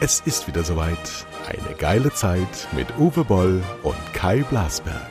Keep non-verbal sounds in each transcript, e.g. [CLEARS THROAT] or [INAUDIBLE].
Es ist wieder soweit. Eine geile Zeit mit Uwe Boll und Kai Blasberg.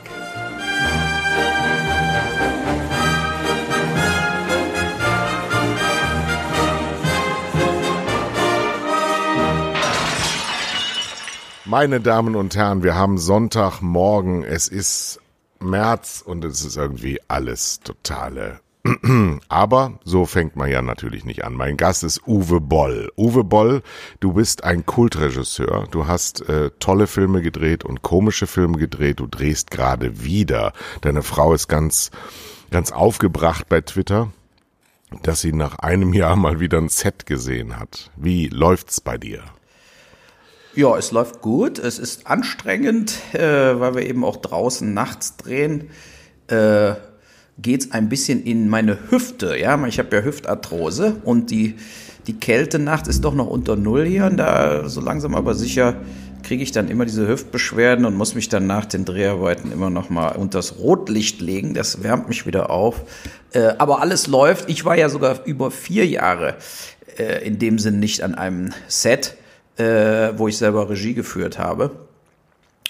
Meine Damen und Herren, wir haben Sonntagmorgen. Es ist März und es ist irgendwie alles totale [CLEARS THROAT] aber so fängt man ja natürlich nicht an. Mein Gast ist Uwe Boll. Uwe Boll, du bist ein Kultregisseur. Du hast äh, tolle Filme gedreht und komische Filme gedreht. Du drehst gerade wieder. Deine Frau ist ganz, ganz aufgebracht bei Twitter, dass sie nach einem [LAUGHS] Jahr mal wieder ein Set gesehen hat. Wie läuft's bei dir? Ja, es läuft gut. Es ist anstrengend, äh, weil wir eben auch draußen nachts drehen. Äh, geht's ein bisschen in meine Hüfte. Ja, ich habe ja Hüftarthrose und die, die Kältenacht ist doch noch unter Null hier. Und da so langsam aber sicher kriege ich dann immer diese Hüftbeschwerden und muss mich dann nach den Dreharbeiten immer noch mal unters Rotlicht legen. Das wärmt mich wieder auf. Äh, aber alles läuft. Ich war ja sogar über vier Jahre äh, in dem Sinn nicht an einem Set, äh, wo ich selber Regie geführt habe.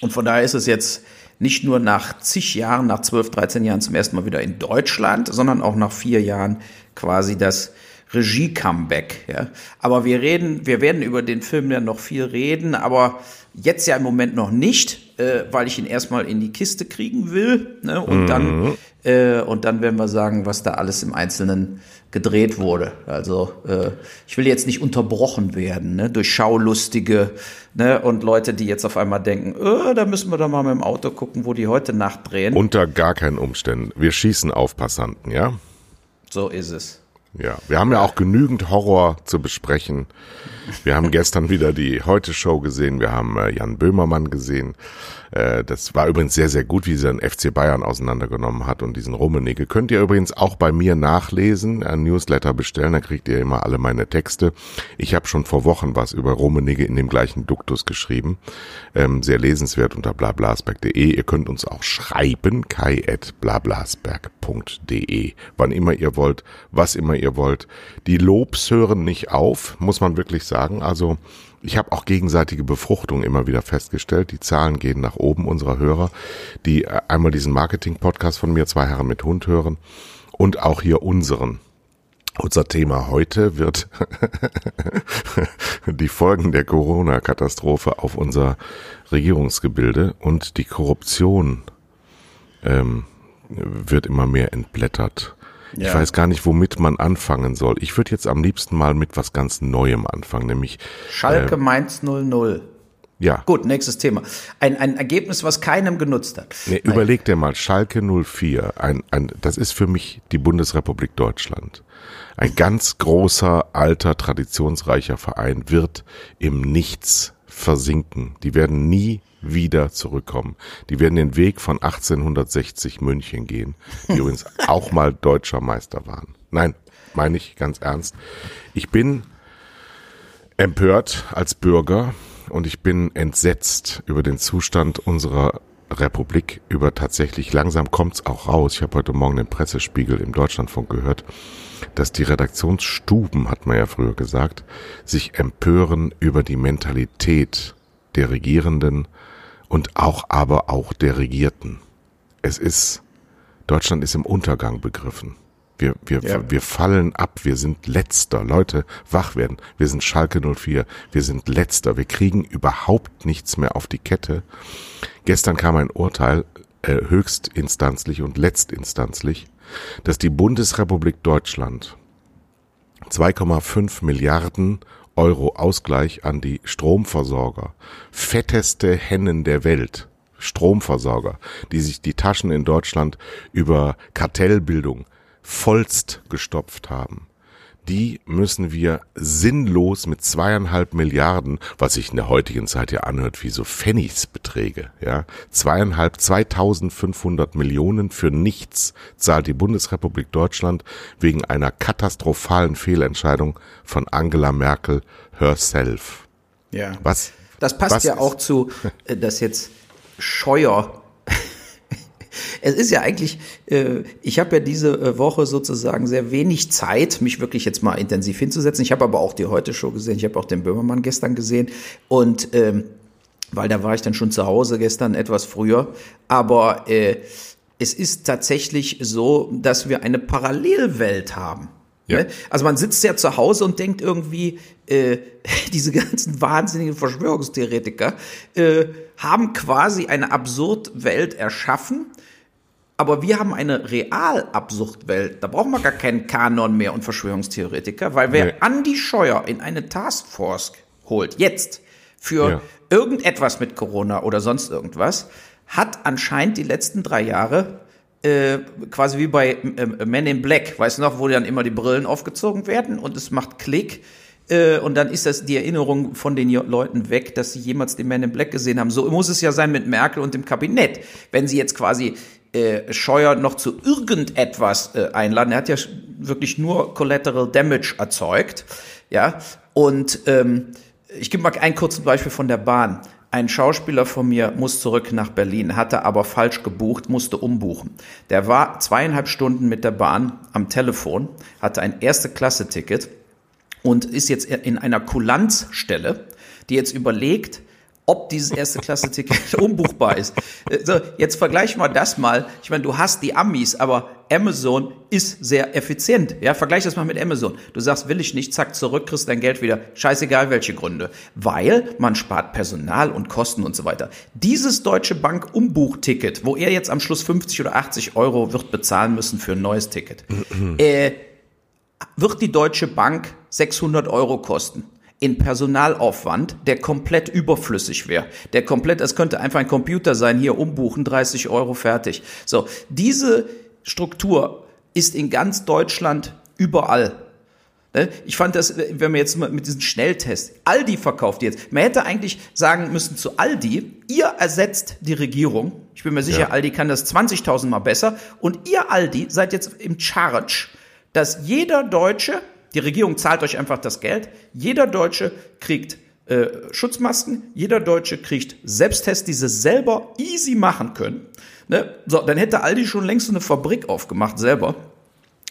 Und von daher ist es jetzt nicht nur nach zig Jahren, nach 12, 13 Jahren zum ersten Mal wieder in Deutschland, sondern auch nach vier Jahren quasi das Regie-Comeback. Ja. Aber wir reden, wir werden über den Film ja noch viel reden, aber jetzt ja im Moment noch nicht, äh, weil ich ihn erstmal in die Kiste kriegen will. Ne? Und mhm. dann äh, und dann werden wir sagen, was da alles im Einzelnen gedreht wurde. Also äh, ich will jetzt nicht unterbrochen werden ne, durch Schaulustige ne, und Leute, die jetzt auf einmal denken, oh, da müssen wir doch mal mit dem Auto gucken, wo die heute Nacht drehen. Unter gar keinen Umständen. Wir schießen auf Passanten, ja? So ist es. Ja, wir haben ja auch genügend Horror zu besprechen. Wir haben gestern wieder die Heute-Show gesehen, wir haben äh, Jan Böhmermann gesehen. Äh, das war übrigens sehr, sehr gut, wie sie den FC Bayern auseinandergenommen hat und diesen Rummenigge. Könnt ihr übrigens auch bei mir nachlesen, ein Newsletter bestellen, da kriegt ihr immer alle meine Texte. Ich habe schon vor Wochen was über Rummenigge in dem gleichen Duktus geschrieben. Ähm, sehr lesenswert unter blablasberg.de. Ihr könnt uns auch schreiben, kai.blablasberg.de. Wann immer ihr wollt, was immer ihr wollt. Die Lobs hören nicht auf, muss man wirklich sagen. Also ich habe auch gegenseitige Befruchtung immer wieder festgestellt. Die Zahlen gehen nach oben unserer Hörer, die äh, einmal diesen Marketing-Podcast von mir, zwei Herren mit Hund hören und auch hier unseren. Unser Thema heute wird [LAUGHS] die Folgen der Corona-Katastrophe auf unser Regierungsgebilde und die Korruption ähm, wird immer mehr entblättert. Ja. Ich weiß gar nicht, womit man anfangen soll. Ich würde jetzt am liebsten mal mit was ganz Neuem anfangen, nämlich Schalke äh, Mainz 00. Ja. Gut, nächstes Thema. Ein, ein Ergebnis, was keinem genutzt hat. Nee, überleg dir mal, Schalke 04, ein, ein, das ist für mich die Bundesrepublik Deutschland. Ein ganz großer, alter, traditionsreicher Verein wird im Nichts versinken. Die werden nie wieder zurückkommen. Die werden den Weg von 1860 München gehen, die übrigens [LAUGHS] auch mal deutscher Meister waren. Nein, meine ich ganz ernst. Ich bin empört als Bürger und ich bin entsetzt über den Zustand unserer Republik, über tatsächlich langsam kommt's auch raus. Ich habe heute Morgen den Pressespiegel im Deutschlandfunk gehört, dass die Redaktionsstuben, hat man ja früher gesagt, sich empören über die Mentalität der Regierenden und auch aber auch der Regierten. Es ist, Deutschland ist im Untergang begriffen. Wir, wir, ja. wir fallen ab, wir sind letzter. Leute, wach werden. Wir sind Schalke 04, wir sind letzter. Wir kriegen überhaupt nichts mehr auf die Kette. Gestern kam ein Urteil, äh, höchstinstanzlich und letztinstanzlich, dass die Bundesrepublik Deutschland 2,5 Milliarden Euro Ausgleich an die Stromversorger. Fetteste Hennen der Welt. Stromversorger, die sich die Taschen in Deutschland über Kartellbildung vollst gestopft haben die müssen wir sinnlos mit zweieinhalb Milliarden, was sich in der heutigen Zeit ja anhört wie so Pfennigsbeträge, ja, zweieinhalb, 2500 Millionen für nichts zahlt die Bundesrepublik Deutschland wegen einer katastrophalen Fehlentscheidung von Angela Merkel herself. Ja. Was? Das passt was ja auch zu, äh, dass jetzt Scheuer Es ist ja eigentlich, äh, ich habe ja diese äh, Woche sozusagen sehr wenig Zeit, mich wirklich jetzt mal intensiv hinzusetzen. Ich habe aber auch die Heute-Show gesehen, ich habe auch den Böhmermann gestern gesehen und ähm, weil da war ich dann schon zu Hause gestern etwas früher. Aber äh, es ist tatsächlich so, dass wir eine Parallelwelt haben. Ja. Ne? Also man sitzt ja zu Hause und denkt irgendwie, äh, [LAUGHS] diese ganzen wahnsinnigen Verschwörungstheoretiker äh, haben quasi eine Absurdwelt erschaffen, aber wir haben eine real Absurdwelt. Da brauchen wir gar keinen Kanon mehr und Verschwörungstheoretiker, weil wer nee. Andi Scheuer in eine Taskforce holt, jetzt, für ja. irgendetwas mit Corona oder sonst irgendwas, hat anscheinend die letzten drei Jahre äh, quasi wie bei äh, Men in Black, weißt du noch, wo dann immer die Brillen aufgezogen werden und es macht Klick äh, und dann ist das die Erinnerung von den Leuten weg, dass sie jemals den Man in Black gesehen haben. So muss es ja sein mit Merkel und dem Kabinett. Wenn sie jetzt quasi äh, Scheuer noch zu irgendetwas äh, einladen, er hat ja wirklich nur Collateral Damage erzeugt, ja, und ähm, ich gebe mal ein kurzes Beispiel von der Bahn. Ein Schauspieler von mir muss zurück nach Berlin, hatte aber falsch gebucht, musste umbuchen. Der war zweieinhalb Stunden mit der Bahn am Telefon, hatte ein Erste-Klasse-Ticket und ist jetzt in einer Kulanzstelle, die jetzt überlegt, ob dieses erste Klasse-Ticket umbuchbar [LAUGHS] ist. So, jetzt vergleich mal das mal. Ich meine, du hast die Amis, aber Amazon ist sehr effizient. Ja, vergleich das mal mit Amazon. Du sagst, will ich nicht, zack, zurück, kriegst dein Geld wieder. Scheißegal, welche Gründe. Weil man spart Personal und Kosten und so weiter. Dieses Deutsche Bank Umbuchticket, wo er jetzt am Schluss 50 oder 80 Euro wird bezahlen müssen für ein neues Ticket, [CLEARS THROAT] äh, wird die Deutsche Bank 600 Euro kosten in Personalaufwand, der komplett überflüssig wäre. Der komplett, es könnte einfach ein Computer sein, hier umbuchen, 30 Euro fertig. So, diese Struktur ist in ganz Deutschland überall. Ne? Ich fand das, wenn man jetzt mal mit diesem Schnelltest, Aldi verkauft jetzt. Man hätte eigentlich sagen müssen zu Aldi, ihr ersetzt die Regierung. Ich bin mir sicher, ja. Aldi kann das 20.000 Mal besser. Und ihr Aldi seid jetzt im Charge, dass jeder Deutsche die Regierung zahlt euch einfach das Geld. Jeder Deutsche kriegt äh, Schutzmasken, jeder Deutsche kriegt Selbsttests, die sie selber easy machen können. Ne? So, dann hätte Aldi schon längst so eine Fabrik aufgemacht selber,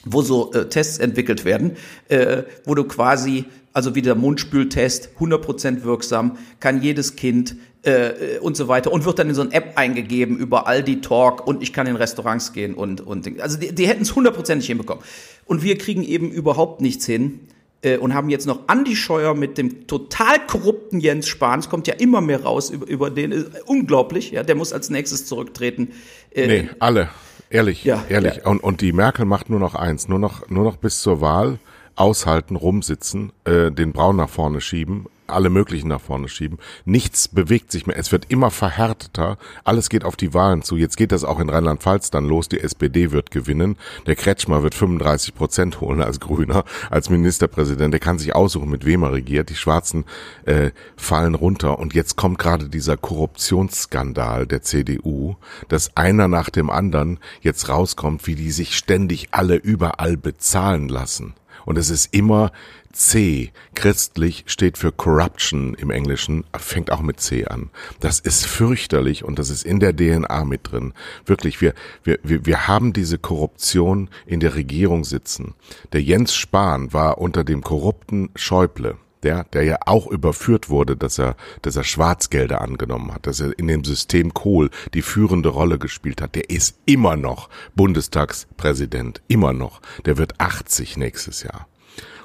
wo so äh, Tests entwickelt werden, äh, wo du quasi, also wie der Mundspültest, 100% wirksam, kann jedes Kind äh, und so weiter und wird dann in so eine App eingegeben über Aldi Talk und ich kann in Restaurants gehen und, und also die, die hätten es hundertprozentig hinbekommen. Und wir kriegen eben überhaupt nichts hin äh, und haben jetzt noch Andi Scheuer mit dem total korrupten Jens Spahn. Es kommt ja immer mehr raus über, über den. Äh, unglaublich, ja, der muss als nächstes zurücktreten. Äh, nee, alle. Ehrlich, ja, ehrlich. Ja. Und, und die Merkel macht nur noch eins, nur noch, nur noch bis zur Wahl aushalten, rumsitzen, äh, den Braun nach vorne schieben alle möglichen nach vorne schieben. Nichts bewegt sich mehr. Es wird immer verhärteter. Alles geht auf die Wahlen zu. Jetzt geht das auch in Rheinland-Pfalz dann los. Die SPD wird gewinnen. Der Kretschmer wird 35 Prozent holen als Grüner, als Ministerpräsident. Der kann sich aussuchen, mit wem er regiert. Die Schwarzen äh, fallen runter. Und jetzt kommt gerade dieser Korruptionsskandal der CDU, dass einer nach dem anderen jetzt rauskommt, wie die sich ständig alle überall bezahlen lassen. Und es ist immer C, christlich, steht für Corruption im Englischen, fängt auch mit C an. Das ist fürchterlich und das ist in der DNA mit drin. Wirklich, wir, wir, wir, haben diese Korruption in der Regierung sitzen. Der Jens Spahn war unter dem korrupten Schäuble der, der ja auch überführt wurde, dass er, dass er Schwarzgelder angenommen hat, dass er in dem System Kohl die führende Rolle gespielt hat, der ist immer noch Bundestagspräsident, immer noch. Der wird 80 nächstes Jahr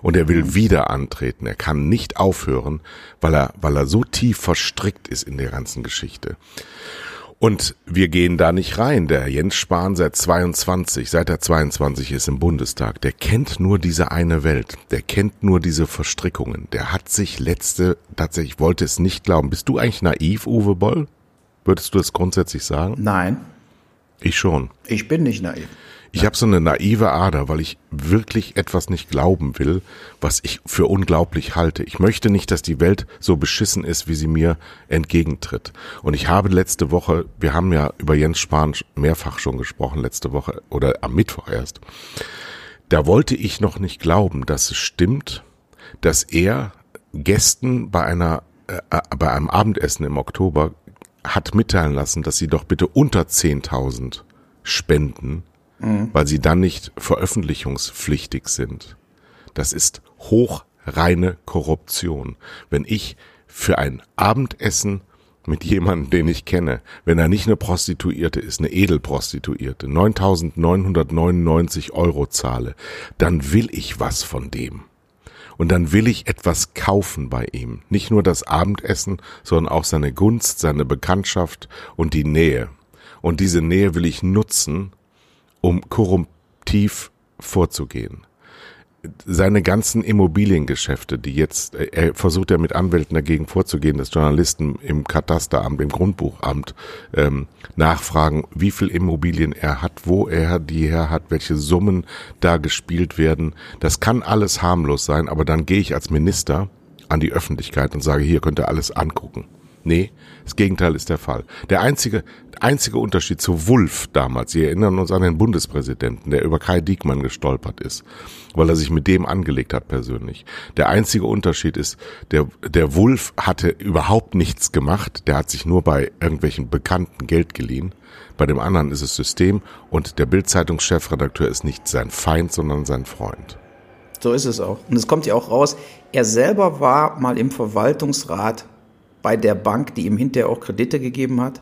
und er will wieder antreten. Er kann nicht aufhören, weil er, weil er so tief verstrickt ist in der ganzen Geschichte. Und wir gehen da nicht rein. Der Jens Spahn seit 22, seit er 22 ist im Bundestag, der kennt nur diese eine Welt. Der kennt nur diese Verstrickungen. Der hat sich letzte, tatsächlich wollte es nicht glauben. Bist du eigentlich naiv, Uwe Boll? Würdest du das grundsätzlich sagen? Nein. Ich schon. Ich bin nicht naiv. Ich habe so eine naive Ader, weil ich wirklich etwas nicht glauben will, was ich für unglaublich halte. Ich möchte nicht, dass die Welt so beschissen ist, wie sie mir entgegentritt. Und ich habe letzte Woche, wir haben ja über Jens Spahn mehrfach schon gesprochen, letzte Woche oder am Mittwoch erst. Da wollte ich noch nicht glauben, dass es stimmt, dass er Gästen bei einer äh, äh bei einem Abendessen im Oktober hat mitteilen lassen, dass sie doch bitte unter 10.000 spenden, mhm. weil sie dann nicht veröffentlichungspflichtig sind. Das ist hochreine Korruption. Wenn ich für ein Abendessen mit jemandem, den ich kenne, wenn er nicht eine Prostituierte ist, eine Edelprostituierte, 9.999 Euro zahle, dann will ich was von dem. Und dann will ich etwas kaufen bei ihm. Nicht nur das Abendessen, sondern auch seine Gunst, seine Bekanntschaft und die Nähe. Und diese Nähe will ich nutzen, um korruptiv vorzugehen seine ganzen Immobiliengeschäfte, die jetzt, äh, er versucht ja mit Anwälten dagegen vorzugehen, dass Journalisten im Katasteramt, im Grundbuchamt ähm, nachfragen, wie viel Immobilien er hat, wo er die her hat, welche Summen da gespielt werden. Das kann alles harmlos sein, aber dann gehe ich als Minister an die Öffentlichkeit und sage, hier könnt ihr alles angucken. Nee, das Gegenteil ist der Fall. Der einzige, einzige Unterschied zu Wulff damals, Sie erinnern uns an den Bundespräsidenten, der über Kai Diekmann gestolpert ist, weil er sich mit dem angelegt hat persönlich. Der einzige Unterschied ist, der, der Wulff hatte überhaupt nichts gemacht, der hat sich nur bei irgendwelchen Bekannten Geld geliehen. Bei dem anderen ist es System und der Bildzeitungschefredakteur ist nicht sein Feind, sondern sein Freund. So ist es auch. Und es kommt ja auch raus, er selber war mal im Verwaltungsrat bei der Bank, die ihm hinterher auch Kredite gegeben hat.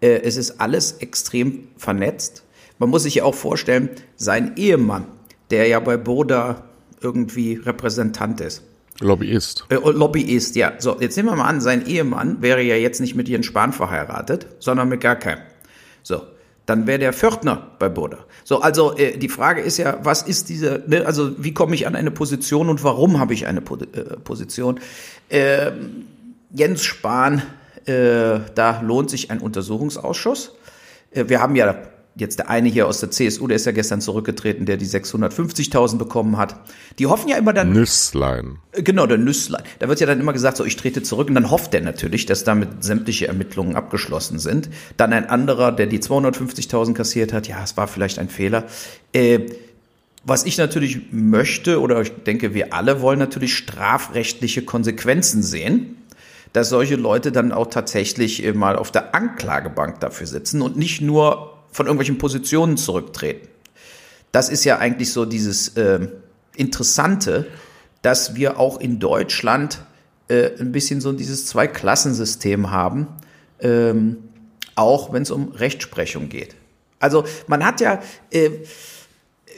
Äh, es ist alles extrem vernetzt. Man muss sich ja auch vorstellen, sein Ehemann, der ja bei Boda irgendwie Repräsentant ist. Lobbyist. Äh, Lobbyist, ja. So, jetzt nehmen wir mal an, sein Ehemann wäre ja jetzt nicht mit Jens Spahn verheiratet, sondern mit gar keinem. So, dann wäre der Pförtner bei Boda. So, also äh, die Frage ist ja, was ist diese, ne, also wie komme ich an eine Position und warum habe ich eine po äh, Position? Ähm, Jens Spahn, äh, da lohnt sich ein Untersuchungsausschuss. Äh, wir haben ja jetzt der eine hier aus der CSU, der ist ja gestern zurückgetreten, der die 650.000 bekommen hat. Die hoffen ja immer dann. Nüsslein. Äh, genau, der Nüsslein. Da wird ja dann immer gesagt, so ich trete zurück und dann hofft er natürlich, dass damit sämtliche Ermittlungen abgeschlossen sind. Dann ein anderer, der die 250.000 kassiert hat, ja, es war vielleicht ein Fehler. Äh, was ich natürlich möchte, oder ich denke, wir alle wollen natürlich strafrechtliche Konsequenzen sehen dass solche Leute dann auch tatsächlich äh, mal auf der Anklagebank dafür sitzen und nicht nur von irgendwelchen Positionen zurücktreten. Das ist ja eigentlich so dieses äh, Interessante, dass wir auch in Deutschland äh, ein bisschen so dieses Zweiklassensystem haben, ähm, auch wenn es um Rechtsprechung geht. Also man hat ja, äh,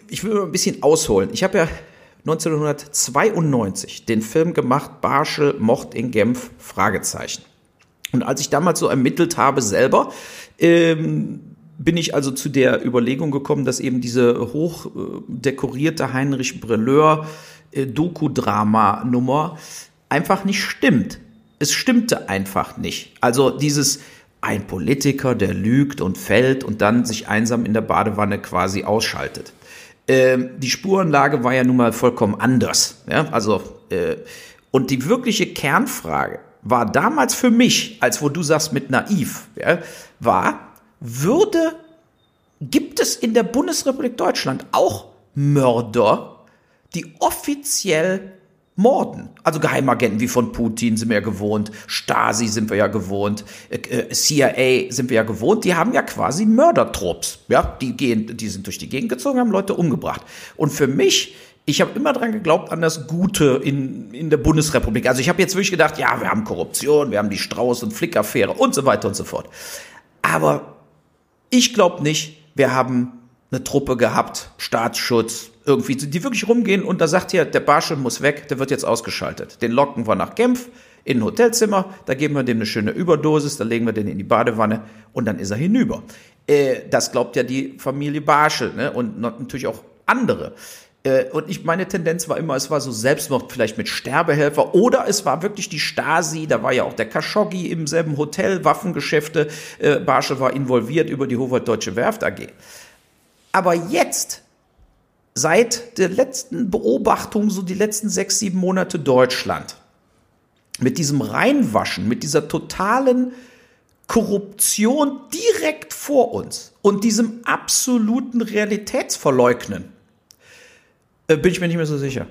ich will mal ein bisschen ausholen. Ich habe ja 1992 den Film gemacht, Barschel mocht in Genf, Fragezeichen. Und als ich damals so ermittelt habe selber, ähm, bin ich also zu der Überlegung gekommen, dass eben diese hoch äh, Heinrich Brelleur äh, Doku-Drama-Nummer einfach nicht stimmt. Es stimmte einfach nicht. Also dieses ein Politiker, der lügt und fällt und dann sich einsam in der Badewanne quasi ausschaltet. Ähm, die Spurenlage war ja nun mal vollkommen anders. Ja? Also, äh, und die wirkliche Kernfrage war damals für mich, als wo du sagst mit naiv, ja, war, würde, gibt es in der Bundesrepublik Deutschland auch Mörder, die offiziell morden. Also Geheimagenten wie von Putin sind wir ja gewohnt, Stasi sind wir ja gewohnt, äh, äh CIA sind wir ja gewohnt, die haben ja quasi Mördertrupps. Ja, die gehen, die sind durch die Gegend gezogen, haben Leute umgebracht. Und für mich ich habe immer dran geglaubt an das Gute in, in der Bundesrepublik. Also ich habe jetzt wirklich gedacht, ja, wir haben Korruption, wir haben die Strauß- und Flick-Affäre und so weiter und so fort. Aber ich glaube nicht, wir haben eine Truppe gehabt, Staatsschutz, irgendwie, die wirklich rumgehen und da sagt hier, der Barschel muss weg, der wird jetzt ausgeschaltet. Den locken wir nach Genf in ein Hotelzimmer, da geben wir dem eine schöne Überdosis, da legen wir den in die Badewanne und dann ist er hinüber. Äh, das glaubt ja die Familie Barschel ne? und natürlich auch andere. Äh, und ich, meine Tendenz war immer, es war so Selbstmord vielleicht mit Sterbehelfer oder es war wirklich die Stasi, da war ja auch der Khashoggi im selben Hotel, Waffengeschäfte, äh, Barschel war involviert über die Howard Deutsche Werft AG. Aber jetzt seit der letzten Beobachtung, so die letzten sechs, sieben Monate Deutschland, mit diesem Reinwaschen, mit dieser totalen Korruption direkt vor uns und diesem absoluten Realitätsverleugnen, äh, bin ich mir nicht mehr so sicher.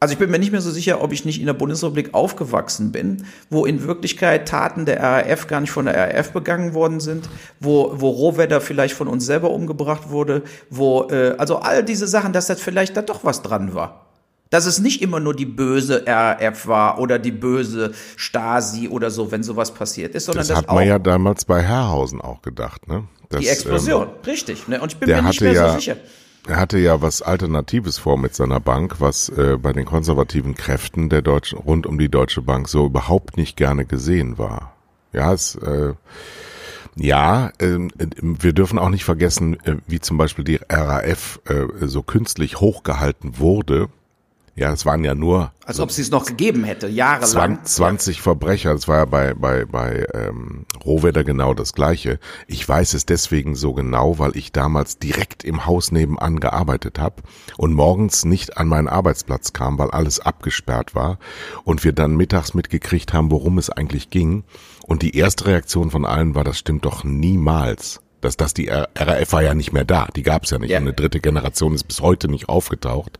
Also ich bin mir nicht mehr so sicher, ob ich nicht in der Bundesrepublik aufgewachsen bin, wo in Wirklichkeit Taten der RAF gar nicht von der RAF begangen worden sind, wo, wo Rohwedder vielleicht von uns selber umgebracht wurde, wo, äh, also all diese Sachen, dass das vielleicht da doch was dran war. Dass es nicht immer nur die böse RAF war oder die böse Stasi oder so, wenn sowas passiert ist, sondern das, das hat man ja damals bei Herrhausen auch gedacht, ne? Das, die Explosion, ähm, richtig. Ne? Und ich bin mir nicht mehr ja, so sicher. Er hatte ja was Alternatives vor mit seiner Bank, was äh, bei den konservativen Kräften der Deutschen rund um die Deutsche Bank so überhaupt nicht gerne gesehen war. Ja, es äh, ja, äh, wir dürfen auch nicht vergessen, äh, wie zum Beispiel die RAF äh, so künstlich hochgehalten wurde ja, es waren ja nur. Als ob sie es noch gegeben hätte, jahrelang. 20 Verbrecher, das war ja bei, bei, bei ähm, Rohwedder genau das gleiche. Ich weiß es deswegen so genau, weil ich damals direkt im Haus nebenan gearbeitet habe und morgens nicht an meinen Arbeitsplatz kam, weil alles abgesperrt war und wir dann mittags mitgekriegt haben, worum es eigentlich ging. Und die erste Reaktion von allen war, das stimmt doch niemals dass das die RAF war ja nicht mehr da, die gab es ja nicht. Ja. Eine dritte Generation ist bis heute nicht aufgetaucht.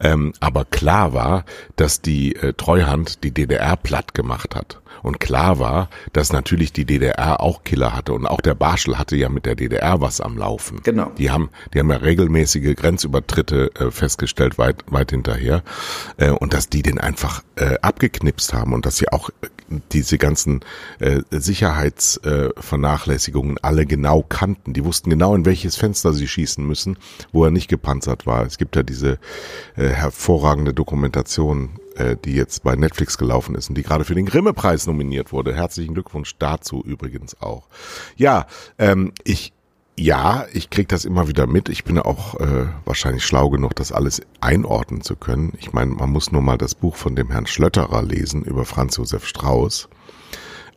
Ähm, aber klar war, dass die äh, Treuhand die DDR platt gemacht hat. Und klar war, dass natürlich die DDR auch Killer hatte und auch der Barschel hatte ja mit der DDR was am Laufen. Genau. Die haben, die haben ja regelmäßige Grenzübertritte äh, festgestellt weit, weit hinterher äh, und dass die den einfach äh, abgeknipst haben und dass sie auch äh, diese ganzen äh, Sicherheitsvernachlässigungen äh, alle genau kannten. Die wussten genau, in welches Fenster sie schießen müssen, wo er nicht gepanzert war. Es gibt ja diese äh, hervorragende Dokumentation äh, die jetzt bei Netflix gelaufen ist und die gerade für den Grimme-Preis nominiert wurde. Herzlichen Glückwunsch dazu übrigens auch. Ja, ähm, ich ja, ich krieg das immer wieder mit. Ich bin auch äh, wahrscheinlich schlau genug, das alles einordnen zu können. Ich meine, man muss nur mal das Buch von dem Herrn Schlötterer lesen über Franz Josef Strauß,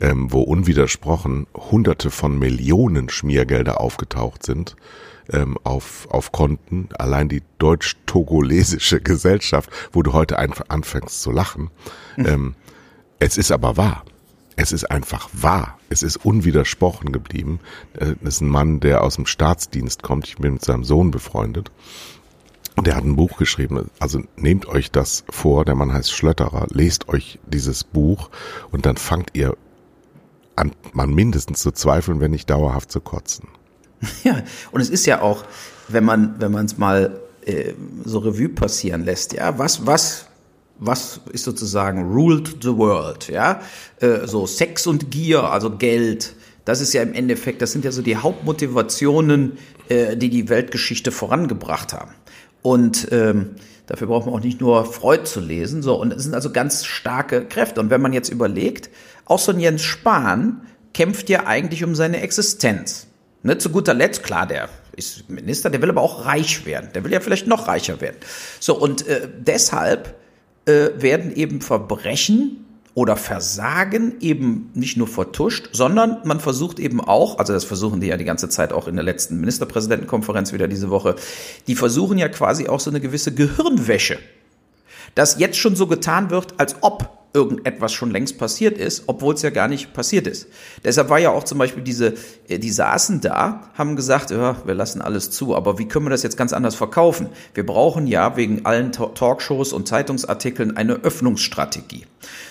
ähm, wo unwidersprochen Hunderte von Millionen Schmiergelder aufgetaucht sind ähm, auf, auf Konten. Allein die deutsch-togolesische Gesellschaft, wo du heute einfach anfängst zu lachen. Mhm. Ähm, es ist aber wahr. Es ist einfach wahr. Es ist unwidersprochen geblieben. Äh, das ist ein Mann, der aus dem Staatsdienst kommt. Ich bin mit seinem Sohn befreundet. Und der hat ein Buch geschrieben. Also nehmt euch das vor. Der Mann heißt Schlötterer. Lest euch dieses Buch und dann fangt ihr an, man mindestens zu zweifeln, wenn nicht dauerhaft zu kotzen. [LAUGHS] Ja, und es ist ja auch, wenn man wenn man es mal äh, so Revue passieren lässt, ja, was was was ist sozusagen ruled the world, ja, äh, so Sex und Gier, also Geld. Das ist ja im Endeffekt, das sind ja so die Hauptmotivationen, äh, die die Weltgeschichte vorangebracht haben. Und ähm, dafür braucht man auch nicht nur Freud zu lesen, so und es sind also ganz starke Kräfte. Und wenn man jetzt überlegt, auch so ein Jens Spahn kämpft ja eigentlich um seine Existenz. Ne, zu guter Letzt, klar, der ist Minister, der will aber auch reich werden. Der will ja vielleicht noch reicher werden. So, und äh, deshalb äh, werden eben Verbrechen oder Versagen eben nicht nur vertuscht, sondern man versucht eben auch, also das versuchen die ja die ganze Zeit auch in der letzten Ministerpräsidentenkonferenz wieder diese Woche, die versuchen ja quasi auch so eine gewisse Gehirnwäsche. Dass jetzt schon so getan wird, als ob irgendetwas schon längst passiert ist, obwohl es ja gar nicht passiert ist. Deshalb war ja auch zum Beispiel diese, äh, die saßen da, haben gesagt, ja, wir lassen alles zu, aber wie können wir das jetzt ganz anders verkaufen? Wir brauchen ja wegen allen Talkshows und Zeitungsartikeln eine Öffnungsstrategie.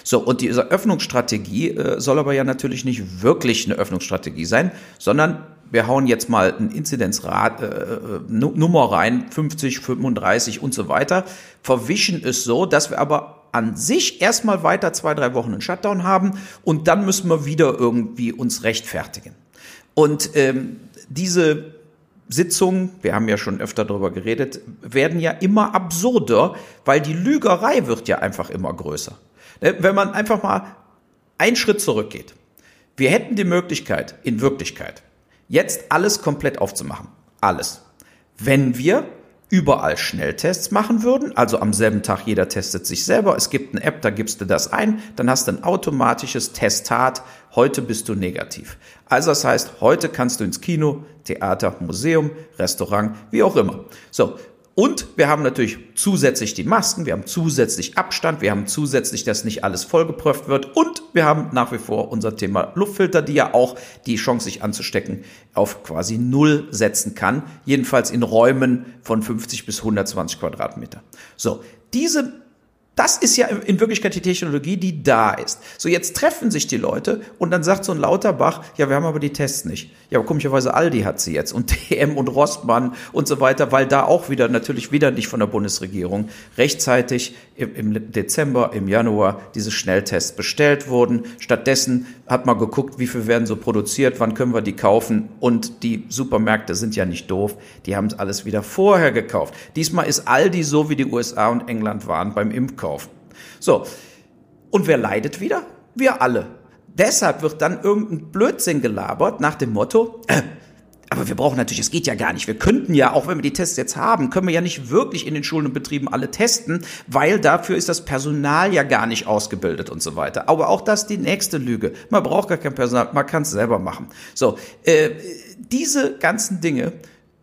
So, und diese Öffnungsstrategie äh, soll aber ja natürlich nicht wirklich eine Öffnungsstrategie sein, sondern wir hauen jetzt mal ein Inzidenzrat äh, äh Nummer rein, 50, 35 und so weiter, verwischen es so, dass wir aber an sich erstmal weiter zwei, drei Wochen einen Shutdown haben und dann müssen wir wieder irgendwie uns rechtfertigen. Und ähm, diese Sitzungen, wir haben ja schon öfter darüber geredet, werden ja immer absurder, weil die Lügerei wird ja einfach immer größer. Ne, wenn man einfach mal einen Schritt zurückgeht. Wir hätten die Möglichkeit, in Wirklichkeit, jetzt alles komplett aufzumachen. Alles. Wenn wir überall Schnelltests machen würden, also am selben Tag jeder testet sich selber, es gibt eine App, da gibst du das ein, dann hast du ein automatisches Testat, heute bist du negativ. Also das heißt, heute kannst du ins Kino, Theater, Museum, Restaurant, wie auch immer. So, und wir haben natürlich zusätzlich die Masken, wir haben zusätzlich Abstand, wir haben zusätzlich, dass nicht alles vollgeprüft wird und wir haben nach wie vor unser Thema Luftfilter, die ja auch die Chance, sich anzustecken, auf quasi Null setzen kann. Jedenfalls in Räumen von 50 bis 120 Quadratmeter. So, diese Das ist ja in Wirklichkeit die Technologie, die da ist. So, jetzt treffen sich die Leute und dann sagt so ein Lauterbach, ja, wir haben aber die Tests nicht. Ja, aber komischerweise Aldi hat sie jetzt und [LAUGHS] DM und Rossmann und so weiter, weil da auch wieder, natürlich wieder nicht von der Bundesregierung rechtzeitig im Dezember, im Januar diese Schnelltests bestellt wurden. Stattdessen hat man geguckt, wie viel werden so produziert, wann können wir die kaufen und die Supermärkte sind ja nicht doof, die haben es alles wieder vorher gekauft. Diesmal ist Aldi so, wie die USA und England waren beim Impfkauf. So. Und wer leidet wieder? Wir alle. Deshalb wird dann irgendein Blödsinn gelabert nach dem Motto, äh, aber wir brauchen natürlich, es geht ja gar nicht. Wir könnten ja, auch wenn wir die Tests jetzt haben, können wir ja nicht wirklich in den Schulen und Betrieben alle testen, weil dafür ist das Personal ja gar nicht ausgebildet und so weiter. Aber auch das die nächste Lüge. Man braucht gar kein Personal, man kann es selber machen. So, äh, diese ganzen Dinge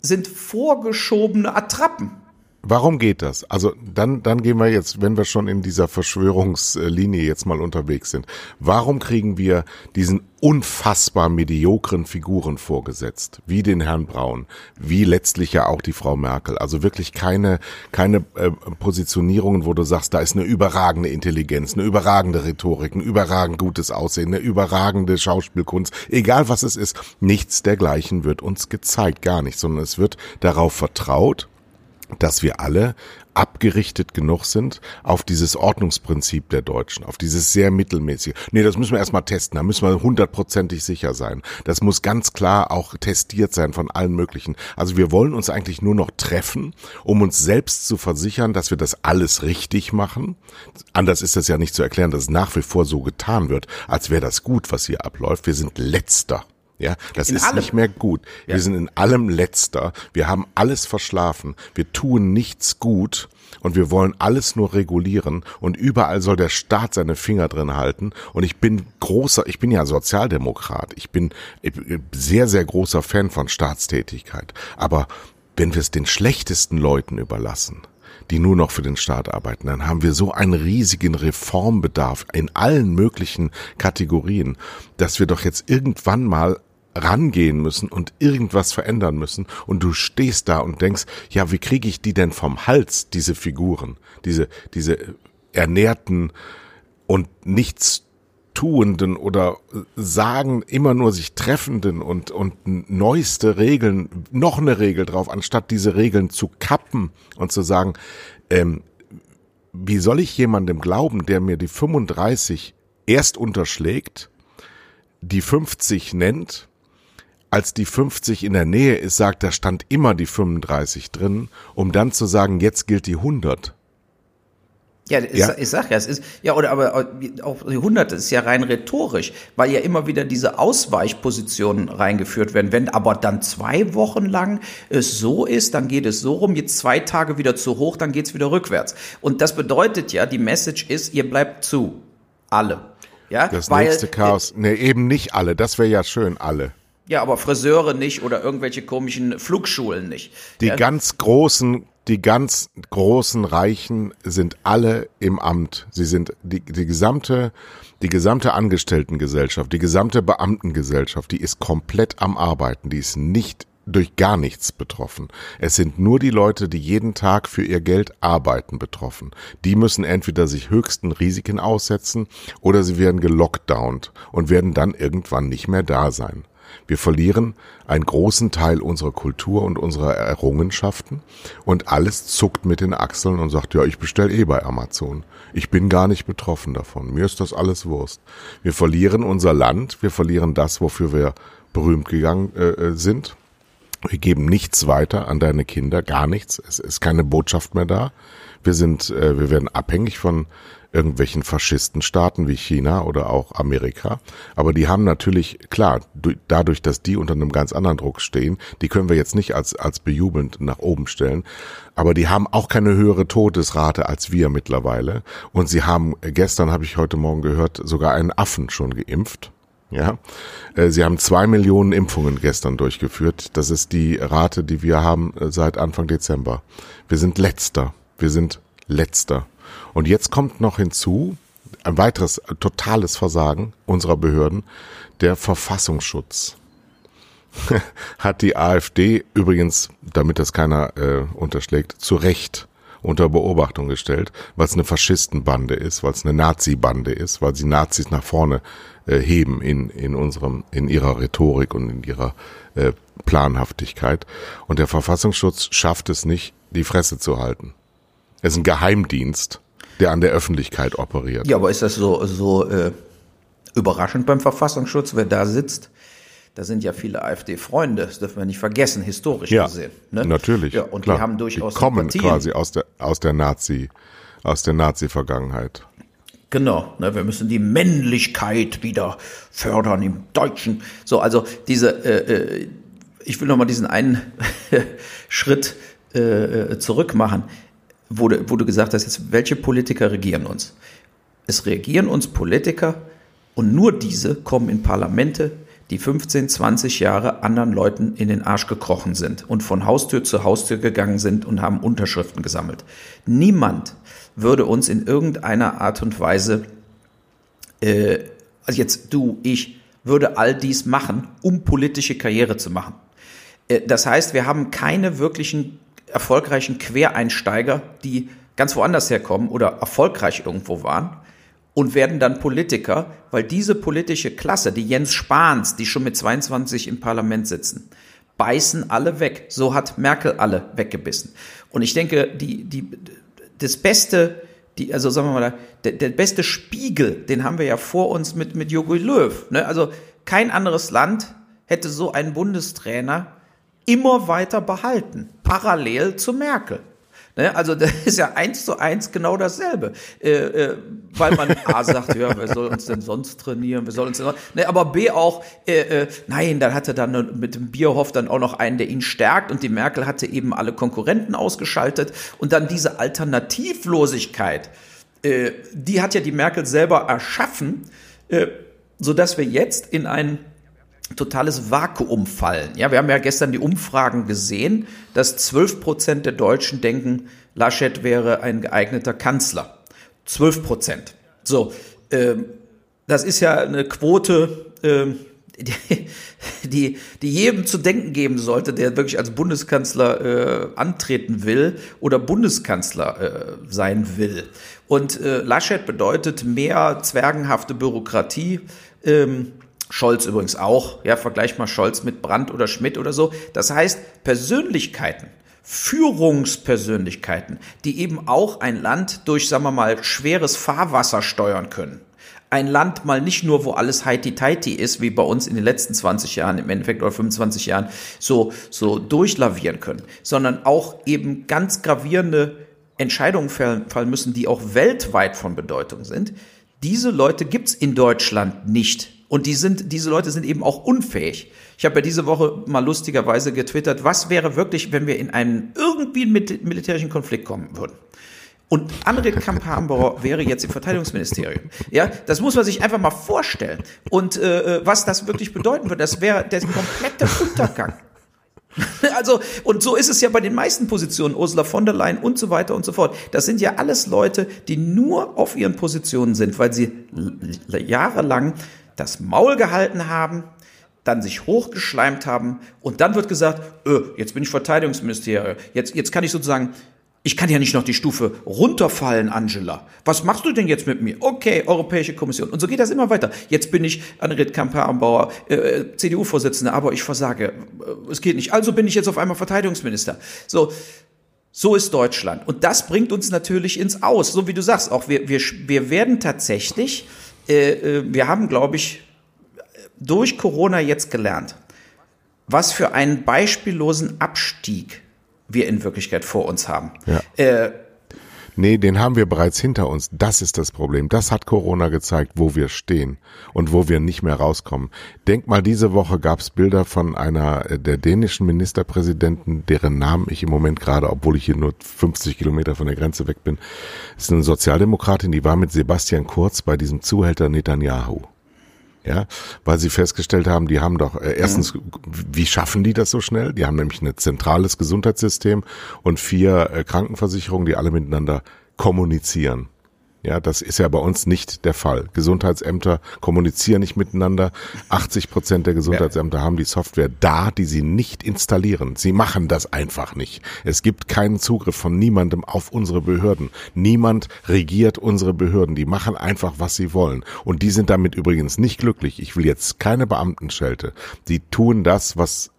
sind vorgeschobene Attrappen. Warum geht das? Also dann, dann gehen wir jetzt, wenn wir schon in dieser Verschwörungslinie jetzt mal unterwegs sind. Warum kriegen wir diesen unfassbar mediokren Figuren vorgesetzt, wie den Herrn Braun, wie letztlich ja auch die Frau Merkel? Also wirklich keine, keine äh, Positionierungen, wo du sagst, da ist eine überragende Intelligenz, eine überragende Rhetorik, ein überragend gutes Aussehen, eine überragende Schauspielkunst, egal was es ist, nichts dergleichen wird uns gezeigt, gar nicht, sondern es wird darauf vertraut, dass wir alle abgerichtet genug sind auf dieses Ordnungsprinzip der Deutschen, auf dieses sehr mittelmäßige. Nee, das müssen wir erstmal testen, da müssen wir hundertprozentig sicher sein. Das muss ganz klar auch testiert sein von allen möglichen. Also wir wollen uns eigentlich nur noch treffen, um uns selbst zu versichern, dass wir das alles richtig machen. Anders ist das ja nicht zu erklären, dass es nach wie vor so getan wird, als wäre das gut, was hier abläuft. Wir sind letzter. Ja, das in ist allem. nicht mehr gut. Ja. Wir sind in allem letzter. Wir haben alles verschlafen. Wir tun nichts gut und wir wollen alles nur regulieren und überall soll der Staat seine Finger drin halten und ich bin großer, ich bin ja Sozialdemokrat. Ich bin sehr sehr großer Fan von Staatstätigkeit, aber wenn wir es den schlechtesten Leuten überlassen, die nur noch für den Staat arbeiten, dann haben wir so einen riesigen Reformbedarf in allen möglichen Kategorien, dass wir doch jetzt irgendwann mal rangehen müssen und irgendwas verändern müssen. Und du stehst da und denkst, ja, wie kriege ich die denn vom Hals, diese Figuren, diese, diese ernährten und nichts tuenden oder sagen immer nur sich treffenden und, und neueste Regeln, noch eine Regel drauf, anstatt diese Regeln zu kappen und zu sagen, ähm, wie soll ich jemandem glauben, der mir die 35 erst unterschlägt, die 50 nennt als die 50 in der Nähe ist, sagt, da stand immer die 35 drin, um dann zu sagen, jetzt gilt die 100. Ja, ich, ja. ich sag ja, es ist, ja, oder aber auch die 100 ist ja rein rhetorisch, weil ja immer wieder diese Ausweichpositionen reingeführt werden. Wenn aber dann zwei Wochen lang es so ist, dann geht es so rum, jetzt zwei Tage wieder zu hoch, dann geht's wieder rückwärts. Und das bedeutet ja, die Message ist, ihr bleibt zu. Alle. Ja, das weil, nächste Chaos. Nee, eben nicht alle. Das wäre ja schön, alle. Ja, aber Friseure nicht oder irgendwelche komischen Flugschulen nicht. Die ja. ganz großen, die ganz großen Reichen sind alle im Amt. Sie sind die, die gesamte, die gesamte Angestelltengesellschaft, die gesamte Beamtengesellschaft, die ist komplett am Arbeiten. Die ist nicht durch gar nichts betroffen. Es sind nur die Leute, die jeden Tag für ihr Geld arbeiten, betroffen. Die müssen entweder sich höchsten Risiken aussetzen oder sie werden gelockdownt und werden dann irgendwann nicht mehr da sein. Wir verlieren einen großen Teil unserer Kultur und unserer Errungenschaften und alles zuckt mit den Achseln und sagt, ja, ich bestelle eh bei Amazon. Ich bin gar nicht betroffen davon. Mir ist das alles Wurst. Wir verlieren unser Land, wir verlieren das, wofür wir berühmt gegangen äh, äh sind. Wir geben nichts weiter an deine Kinder, gar nichts. Es ist keine Botschaft mehr da. Wir sind, äh, wir werden abhängig von irgendwelchen Faschistenstaaten wie China oder auch Amerika. Aber die haben natürlich, klar, dadurch, dass die unter einem ganz anderen Druck stehen, die können wir jetzt nicht als, als bejubelnd nach oben stellen. Aber die haben auch keine höhere Todesrate als wir mittlerweile. Und sie haben, gestern habe ich heute Morgen gehört, sogar einen Affen schon geimpft. Ja, äh, sie haben zwei Millionen Impfungen gestern durchgeführt. Das ist die Rate, die wir haben äh, seit Anfang Dezember. Wir sind letzter. Wir sind letzter. Und jetzt kommt noch hinzu, ein weiteres totales Versagen unserer Behörden, der Verfassungsschutz. [LAUGHS] Hat die AfD übrigens, damit das keiner äh, unterschlägt, zu Recht unter Beobachtung gestellt, weil es eine Faschistenbande ist, weil es eine Nazi-Bande ist, weil sie Nazis nach vorne äh, heben in, in unserem, in ihrer Rhetorik und in ihrer äh, Planhaftigkeit. Und der Verfassungsschutz schafft es nicht, die Fresse zu halten. Es ist ein Geheimdienst, der an der Öffentlichkeit operiert. Ja, aber ist das so, so äh, überraschend beim Verfassungsschutz, wer da sitzt? Da sind ja viele AfD-Freunde, das dürfen wir nicht vergessen, historisch ja, gesehen. Ne? Natürlich. Ja, und klar. die haben durchaus die kommen Sympathien. quasi aus der aus der Nazi aus der Nazi-Vergangenheit. Genau, ne, wir müssen die Männlichkeit wieder fördern im Deutschen. So, also diese, äh, äh ich will noch mal diesen einen [LAUGHS] Schritt äh, äh, zurück machen, wo du, wo du gesagt hast, jetzt, welche Politiker regieren uns? Es regieren uns Politiker und nur diese kommen in Parlamente, die 15, 20 Jahre anderen Leuten in den Arsch gekrochen sind und von Haustür zu Haustür gegangen sind und haben Unterschriften gesammelt. Niemand würde uns in irgendeiner Art und Weise, äh, also jetzt du, ich, würde all dies machen, um politische Karriere zu machen. Äh, das heißt, wir haben keine wirklichen erfolgreichen Quereinsteiger, die ganz woanders herkommen oder erfolgreich irgendwo waren und werden dann Politiker, weil diese politische Klasse, die Jens Spahns, die schon mit 22 im Parlament sitzen, beißen alle weg. So hat Merkel alle weggebissen. Und ich denke, die, die, das beste, die, also sagen wir mal, der, der beste Spiegel, den haben wir ja vor uns mit, mit Jogi Löw. Ne? Also kein anderes Land hätte so einen Bundestrainer immer weiter behalten, parallel zu Merkel. Ne? Also [LAUGHS] das ist ja eins zu eins genau dasselbe. Äh, äh, weil man A [LAUGHS] sagt, ja, wer soll uns denn sonst trainieren? Wer soll uns denn ne, aber B auch, äh, äh, nein, dann hatte dann mit dem Bierhoff dann auch noch einen, der ihn stärkt und die Merkel hatte eben alle Konkurrenten ausgeschaltet und dann diese Alternativlosigkeit, äh, die hat ja die Merkel selber erschaffen, äh, so dass wir jetzt in einen totales Vakuum fallen. Ja, wir haben ja gestern die Umfragen gesehen, dass 12 Prozent der Deutschen denken, Laschet wäre ein geeigneter Kanzler. 12 Prozent. So, ähm, das ist ja eine Quote, ähm, die, [LAUGHS] die, die jedem zu denken geben sollte, der wirklich als Bundeskanzler äh, antreten will oder Bundeskanzler äh, sein will. Und äh, Laschet bedeutet mehr zwergenhafte Bürokratie. Ähm, Scholz übrigens auch. Ja, vergleich mal Scholz mit Brandt oder Schmidt oder so. Das heißt, Persönlichkeiten, Führungspersönlichkeiten, die eben auch ein Land durch, sagen wir mal, schweres Fahrwasser steuern können. Ein Land mal nicht nur, wo alles heiti-teiti ist, wie bei uns in den letzten 20 Jahren, im Endeffekt oder 25 Jahren, so, so durchlavieren können, sondern auch eben ganz gravierende Entscheidungen fallen müssen, die auch weltweit von Bedeutung sind. Diese Leute gibt's in Deutschland nicht. Und die sind, diese Leute sind eben auch unfähig. Ich habe ja diese Woche mal lustigerweise getwittert, was wäre wirklich, wenn wir in einen irgendwie militärischen Konflikt kommen würden? Und Annegret [LAUGHS] Kamp-Harmbauer wäre jetzt im Verteidigungsministerium. Ja, das muss man sich einfach mal vorstellen. Und äh, äh was das wirklich bedeuten würde, das wäre der komplette Untergang. [LAUGHS] Also, und so ist es ja bei den meisten Positionen, Ursula von der Leyen und so weiter und so fort. Das sind ja alles Leute, die nur auf ihren Positionen sind, weil sie jahrelang das Maul gehalten haben, dann sich hochgeschleimt haben und dann wird gesagt, öh, jetzt bin ich Verteidigungsministerium, jetzt, jetzt kann ich sozusagen, ich kann ja nicht noch die Stufe runterfallen, Angela. Was machst du denn jetzt mit mir? Okay, Europäische Kommission. Und so geht das immer weiter. Jetzt bin ich Annegret Kamper-Ambauer, äh, CDU-Vorsitzende, aber ich versage. Äh, es geht nicht. Also bin ich jetzt auf einmal Verteidigungsminister. So, so ist Deutschland. Und das bringt uns natürlich ins Aus. So wie du sagst, auch wir, wir, wir werden tatsächlich äh, äh, wir haben, glaube ich, durch Corona jetzt gelernt, was für einen beispiellosen Abstieg wir in Wirklichkeit vor uns haben. Ja. Äh, Nee, den haben wir bereits hinter uns. Das ist das Problem. Das hat Corona gezeigt, wo wir stehen und wo wir nicht mehr rauskommen. Denk mal, diese Woche gab es Bilder von einer äh, der dänischen Ministerpräsidenten, deren Namen ich im Moment gerade, obwohl ich hier nur 50 Kilometer von der Grenze weg bin, ist eine Sozialdemokratin, die war mit Sebastian Kurz bei diesem Zuhälter Netanyahu ja, weil sie festgestellt haben, die haben doch äh, erstens, wie schaffen die das so schnell? Die haben nämlich ein zentrales Gesundheitssystem und vier äh, Krankenversicherungen, die alle miteinander kommunizieren. Ja, das ist ja bei uns nicht der Fall. Gesundheitsämter kommunizieren nicht miteinander. 80 Prozent der Gesundheitsämter ja. haben die Software da, die sie nicht installieren. Sie machen das einfach nicht. Es gibt keinen Zugriff von niemandem auf unsere Behörden. Niemand regiert unsere Behörden. Die machen einfach, was sie wollen. Und die sind damit übrigens nicht glücklich. Ich will jetzt keine Beamtenschelte. Die tun das, was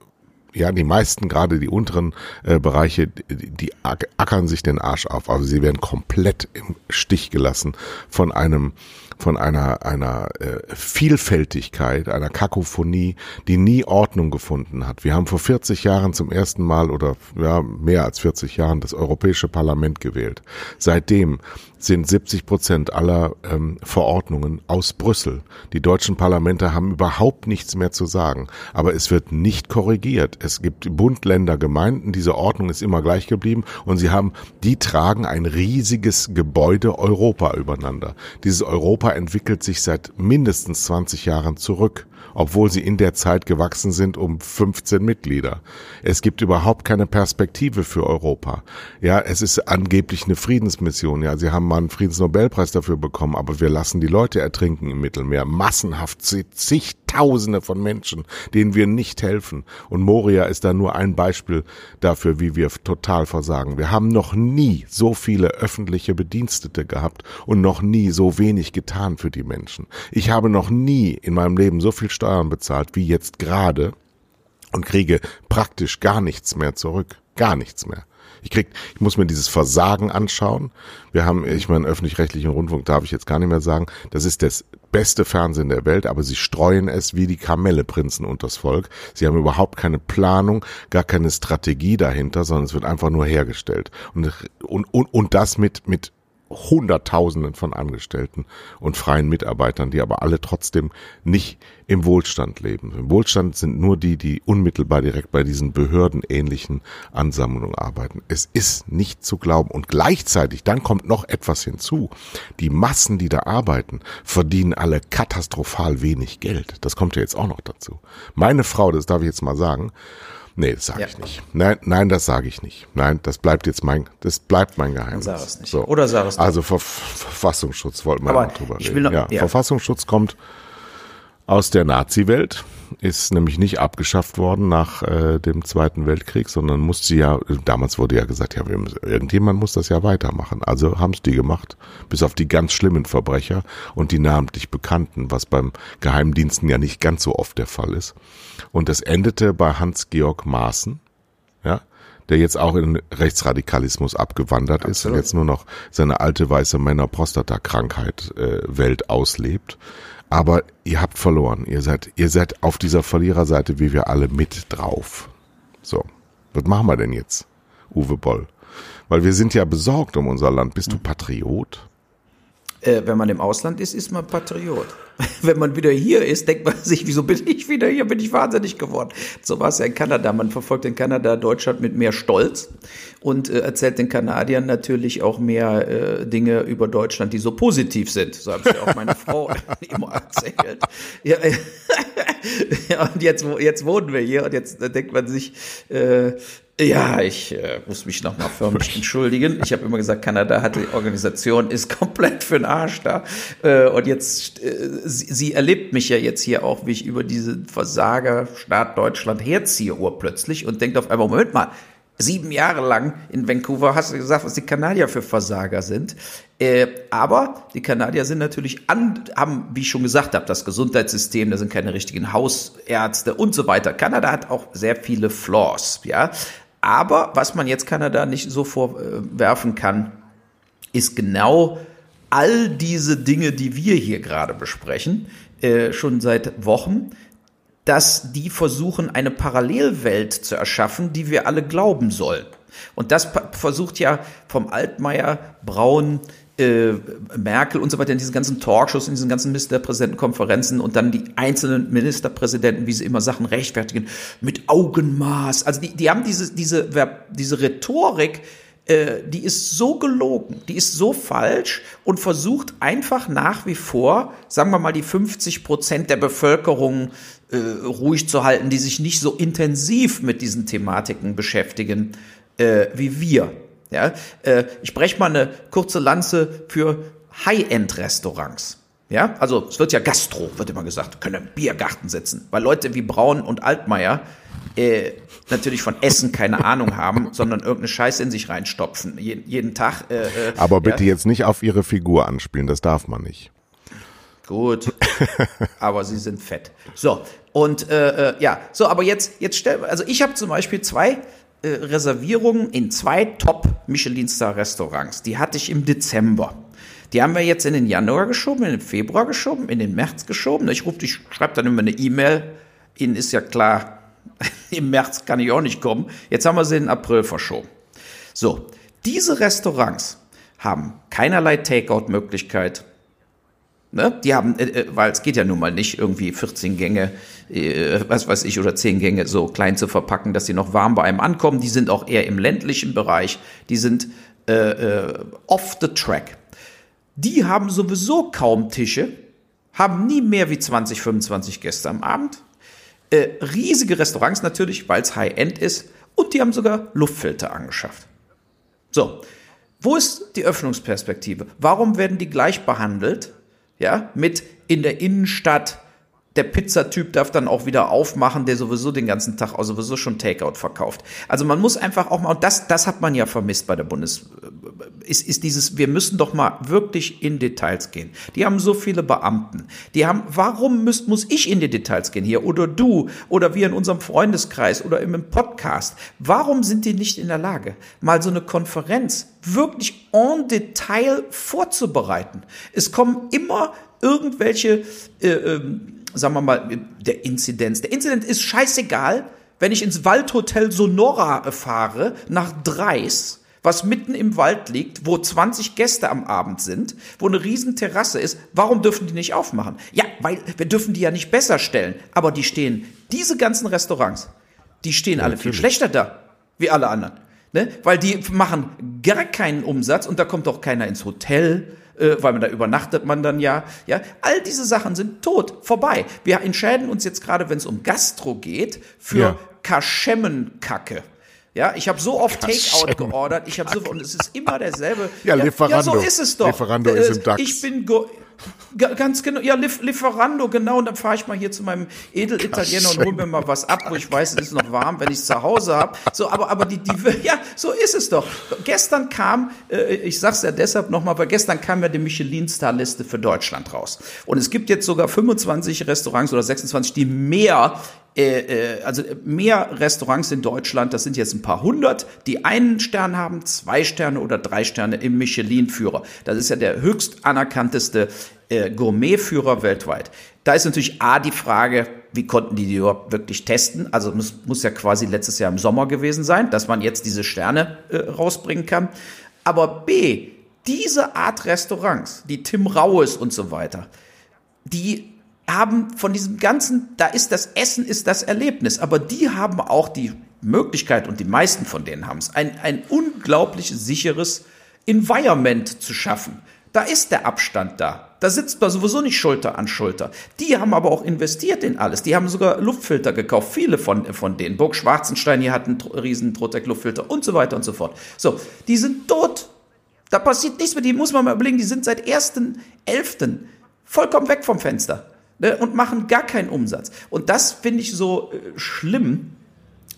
ja, die meisten, gerade die unteren äh, Bereiche, die, die ackern sich den Arsch auf, aber sie werden komplett im Stich gelassen von einem von einer, einer äh, Vielfältigkeit, einer Kakophonie, die nie Ordnung gefunden hat. Wir haben vor 40 Jahren zum ersten Mal oder ja, mehr als 40 Jahren das Europäische Parlament gewählt. Seitdem sind 70 Prozent aller ähm, Verordnungen aus Brüssel. Die deutschen Parlamente haben überhaupt nichts mehr zu sagen. Aber es wird nicht korrigiert. Es gibt Bund, Länder, Gemeinden. Diese Ordnung ist immer gleich geblieben. Und sie haben, die tragen ein riesiges Gebäude Europa übereinander. Dieses Europa entwickelt sich seit mindestens 20 Jahren zurück obwohl sie in der Zeit gewachsen sind um 15 Mitglieder. Es gibt überhaupt keine Perspektive für Europa. Ja, es ist angeblich eine Friedensmission. Ja, sie haben mal einen Friedensnobelpreis dafür bekommen, aber wir lassen die Leute ertrinken im Mittelmeer. Massenhaft zigtausende von Menschen, denen wir nicht helfen. Und Moria ist da nur ein Beispiel dafür, wie wir total versagen. Wir haben noch nie so viele öffentliche Bedienstete gehabt und noch nie so wenig getan für die Menschen. Ich habe noch nie in meinem Leben so viel Steuern bezahlt wie jetzt gerade und kriege praktisch gar nichts mehr zurück. Gar nichts mehr. Ich krieg, ich muss mir dieses Versagen anschauen. Wir haben, ich meine, öffentlich-rechtlichen Rundfunk darf ich jetzt gar nicht mehr sagen. Das ist das beste Fernsehen der Welt, aber sie streuen es wie die Kamelleprinzen unters Volk. Sie haben überhaupt keine Planung, gar keine Strategie dahinter, sondern es wird einfach nur hergestellt. Und, und, und, das mit, mit Hunderttausenden von Angestellten und freien Mitarbeitern, die aber alle trotzdem nicht im Wohlstand leben. Im Wohlstand sind nur die, die unmittelbar direkt bei diesen behördenähnlichen Ansammlungen arbeiten. Es ist nicht zu glauben. Und gleichzeitig, dann kommt noch etwas hinzu. Die Massen, die da arbeiten, verdienen alle katastrophal wenig Geld. Das kommt ja jetzt auch noch dazu. Meine Frau, das darf ich jetzt mal sagen, Nee, das sage ja. ich nicht. Nein, nein, das sage ich nicht. Nein, das bleibt jetzt mein, das bleibt mein Geheimnis. Dann sag es nicht. So. Oder sag es nicht. Also Ver Verfassungsschutz wollten wir drüber reden. Noch, ja, ja, Verfassungsschutz kommt aus der Nazi-Welt, ist nämlich nicht abgeschafft worden nach äh, dem Zweiten Weltkrieg, sondern musste ja, damals wurde ja gesagt, ja, wir müssen, irgendjemand muss das ja weitermachen. Also haben es die gemacht, bis auf die ganz schlimmen Verbrecher und die namentlich Bekannten, was beim Geheimdiensten ja nicht ganz so oft der Fall ist. Und das endete bei Hans-Georg Maaßen, ja, der jetzt auch in Rechtsradikalismus abgewandert Absolut. ist und jetzt nur noch seine alte weiße Männer-Prostata-Krankheit äh, Welt auslebt. Aber ihr habt verloren. Ihr seid, ihr seid auf dieser Verliererseite, wie wir alle, mit drauf. So. Was machen wir denn jetzt, Uwe Boll? Weil wir sind ja besorgt um unser Land. Bist du Patriot? Äh, wenn man im Ausland ist, ist man Patriot. [LAUGHS] Wenn man wieder hier ist, denkt man sich, wieso bin ich wieder hier? Bin ich wahnsinnig geworden. So war es ja in Kanada. Man verfolgt in Kanada Deutschland mit mehr Stolz und äh, erzählt den Kanadiern natürlich auch mehr äh, Dinge über Deutschland, die so positiv sind. So habe ich auch meine Frau [LAUGHS] immer erzählt. Ja, [LAUGHS] ja, und jetzt, jetzt wohnen wir hier und jetzt denkt man sich, äh, ja, ich äh, muss mich nochmal förmlich entschuldigen. Ich habe immer gesagt, Kanada hat die Organisation, ist komplett für den Arsch da. Äh, und jetzt, äh, sie, sie, erlebt mich ja jetzt hier auch, wie ich über diese Versagerstaat Deutschland herziehe urplötzlich und denkt auf einmal, Moment mal, sieben Jahre lang in Vancouver hast du gesagt, was die Kanadier für Versager sind. Äh, aber die Kanadier sind natürlich an, haben, wie ich schon gesagt habe, das Gesundheitssystem, da sind keine richtigen Hausärzte und so weiter. Kanada hat auch sehr viele Flaws, ja. Aber was man jetzt Kanada nicht so vorwerfen kann, ist genau all diese Dinge, die wir hier gerade besprechen, äh, schon seit Wochen, dass die versuchen, eine Parallelwelt zu erschaffen, die wir alle glauben sollen. Und das versucht ja vom Altmaier, Braun, äh, Merkel und so weiter in diesen ganzen Talkshows, in diesen ganzen Ministerpräsidentenkonferenzen und dann die einzelnen Ministerpräsidenten, wie sie immer Sachen rechtfertigen, mit Augenmaß. Also die, die haben diese, diese, diese Rhetorik, äh, die ist so gelogen, die ist so falsch und versucht einfach nach wie vor, sagen wir mal, die 50 Prozent der Bevölkerung äh, ruhig zu halten, die sich nicht so intensiv mit diesen Thematiken beschäftigen äh, wie wir. Ja, äh, ich breche mal eine kurze Lanze für High-End-Restaurants. Ja, also es wird ja Gastro, wird immer gesagt, können im Biergarten sitzen, weil Leute wie Braun und Altmaier äh, natürlich von Essen keine Ahnung haben, sondern irgendeine Scheiße in sich reinstopfen, jeden, jeden Tag. Äh, äh, Aber bitte ja. jetzt nicht auf ihre Figur anspielen, das darf man nicht. Gut, aber sie sind fett. So, und äh, äh, ja, so, aber jetzt, jetzt stell, also ich habe zum Beispiel zwei äh, Reservierungen in zwei Top-Michelin-Star-Restaurants. Die hatte ich im Dezember. Die haben wir jetzt in den Januar geschoben, in den Februar geschoben, in den März geschoben. Ich rufe, ich schreibe dann immer eine E-Mail. Ihnen ist ja klar, [LAUGHS] im März kann ich auch nicht kommen. Jetzt haben wir sie in den April verschoben. So, diese Restaurants haben keinerlei Takeout-Möglichkeit. Ne? Die haben, äh, äh weil es geht ja nun mal nicht, irgendwie 14 Gänge, äh, was weiß ich, oder 10 Gänge so klein zu verpacken, dass sie noch warm bei einem ankommen. Die sind auch eher im ländlichen Bereich. Die sind äh, äh, off the track. Die haben sowieso kaum Tische, haben nie mehr wie 20, 25 Gäste am Abend. Äh, riesige Restaurants natürlich, weil es High-End ist. Und die haben sogar Luftfilter angeschafft. So, wo ist die Öffnungsperspektive? Warum werden die gleich behandelt? Ja, mit in der Innenstadt der Pizzatyp darf dann auch wieder aufmachen, der sowieso den ganzen Tag auch sowieso schon Takeout verkauft. Also man muss einfach auch mal, und das, das hat man ja vermisst bei der Bundes, ist, ist dieses, wir müssen doch mal wirklich in Details gehen. Die haben so viele Beamten. Die haben, warum müsst, muss ich in die Details gehen hier? Oder du? Oder wir in unserem Freundeskreis oder im Podcast? Warum sind die nicht in der Lage, mal so eine Konferenz wirklich en Detail vorzubereiten? Es kommen immer irgendwelche, äh, ähm, sagen wir mal, der Inzidenz. Der Inzident ist scheißegal, wenn ich ins Waldhotel Sonora fahre, nach Dreis, was mitten im Wald liegt, wo 20 Gäste am Abend sind, wo eine riesen Terrasse ist, warum dürfen die nicht aufmachen? Ja, weil wir dürfen die ja nicht besser stellen, aber die stehen, diese ganzen Restaurants, die stehen ja, alle viel schlechter da, wie alle anderen. Ne? Weil die machen gar keinen Umsatz und da kommt auch keiner ins Hotel äh, weil man da übernachtet man dann ja. Ja, all diese Sachen sind tot, vorbei. Wir entscheiden uns jetzt gerade, wenn es um Gastro geht, für ja. Kaschemmenkacke. Ja, ich habe so oft Takeout geordert, ich habe so und es ist immer derselbe. Ja, Lieferando. Ja, so ist es doch. Lieferando äh, ist im DAX. Ich bin Ganz genau, ja, Lieferando, genau. Und dann fahre ich mal hier zu meinem Edelitaliener und hole mir mal was ab, wo ich weiß, es ist noch warm, wenn ich es zu Hause habe. So, aber, aber die, die, [LAUGHS] ja, so ist es doch. Gestern kam, äh, ich sag's ja deshalb nochmal, weil gestern kam ja die Michelin-Star-Liste für Deutschland raus. Und es gibt jetzt sogar 25 Restaurants oder 26, die mehr äh, äh, also mehr Restaurants in Deutschland, das sind jetzt ein paar hundert, die einen Stern haben, zwei Sterne oder drei Sterne im Michelin-Führer. Das ist ja der höchst anerkannteste äh, Gourmet-Führer weltweit. Da ist natürlich A die Frage, wie konnten die die überhaupt wirklich testen? Also muss, muss ja quasi letztes Jahr im Sommer gewesen sein, dass man jetzt diese Sterne äh, rausbringen kann. Aber B, diese Art Restaurants, die Tim Raues und so weiter, die haben von diesem ganzen, da ist das Essen, ist das Erlebnis, aber die haben auch die Möglichkeit, und die meisten von denen haben es, ein, ein unglaublich sicheres Environment zu schaffen. Da ist der Abstand da. Da sitzt man sowieso nicht Schulter an Schulter. Die haben aber auch investiert in alles. Die haben sogar Luftfilter gekauft. Viele von, von denen. Burg Schwarzenstein hier hat einen riesen Trotec-Luftfilter und so weiter und so fort. So, die sind tot. Da passiert nichts mehr. Die muss man mal überlegen. Die sind seit 1.11. vollkommen weg vom Fenster ne, und machen gar keinen Umsatz. Und das finde ich so äh, schlimm,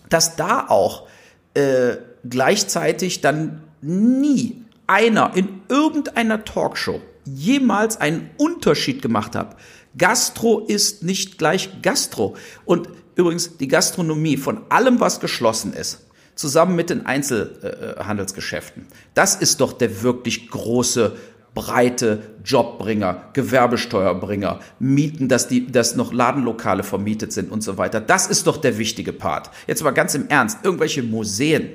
dass da auch äh, gleichzeitig dann nie einer in irgendeiner Talkshow jemals einen Unterschied gemacht hat. Gastro ist nicht gleich Gastro. Und übrigens die Gastronomie von allem, was geschlossen ist, zusammen mit den Einzelhandelsgeschäften, das ist doch der wirklich große breite Jobbringer, Gewerbesteuerbringer, Mieten, dass die, dass noch Ladenlokale vermietet sind und so weiter. Das ist doch der wichtige Part. Jetzt mal ganz im Ernst, irgendwelche Museen,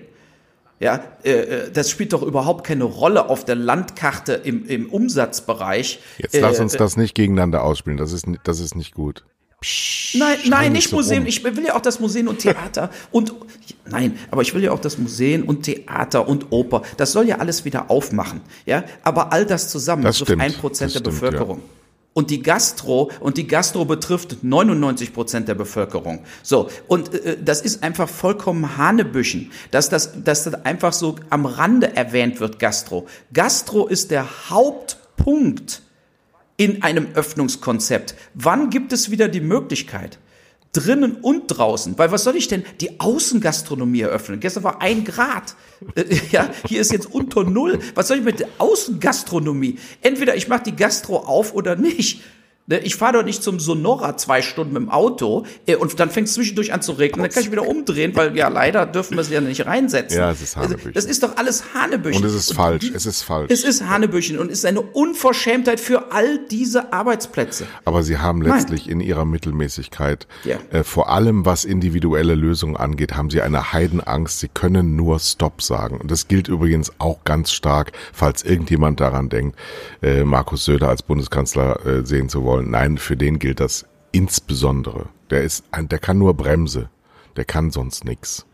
ja, äh, äh das spielt doch überhaupt keine Rolle auf der Landkarte im, im Umsatzbereich. Jetzt lass uns äh, das nicht gegeneinander ausspielen, das ist, das ist nicht gut. Psch, nein, nein, nicht so Museum. Um. Ich will ja auch das Museum und Theater [LAUGHS] und nein, aber ich will ja auch das Museum und Theater und Oper. Das soll ja alles wieder aufmachen, ja. Aber all das zusammen das betrifft ein Prozent der stimmt, Bevölkerung. Ja. Und die Gastro, und die Gastro betrifft 99 Prozent der Bevölkerung. So. Und äh, das ist einfach vollkommen Hanebüchen, dass das, dass das einfach so am Rande erwähnt wird, Gastro. Gastro ist der Haupt Punkt in einem Öffnungskonzept. Wann gibt es wieder die Möglichkeit? Drinnen und draußen. Weil was soll ich denn die Außengastronomie eröffnen? Gestern war ein Grad. [LAUGHS] Äh, ja, hier ist jetzt unter null. Was soll ich mit der Außengastronomie? Entweder ich mache die Gastro auf oder nicht. Ne, ich fahre doch nicht zum Sonora zwei Stunden mit dem Auto äh, und dann fängt es zwischendurch an zu regnen. Dann kann ich wieder umdrehen, weil ja leider dürfen wir es ja nicht reinsetzen. Ja, es ist also, Hanebüchen. Das ist doch alles Hanebüchen. Und es ist und falsch. Die, es ist falsch. Es ist Hanebüchen und es ist eine Unverschämtheit für all diese Arbeitsplätze. Aber sie haben letztlich Nein. in ihrer Mittelmäßigkeit, ja. äh, vor allem was individuelle Lösungen angeht, haben sie eine Heidenangst. Sie können nur Stop sagen. Und das gilt übrigens auch ganz stark, falls irgendjemand daran denkt, äh, Markus Söder als Bundeskanzler äh, sehen zu wollen wollen. Nein, für den gilt das insbesondere. Der ist, der kann nur Bremse. Der kann sonst nix.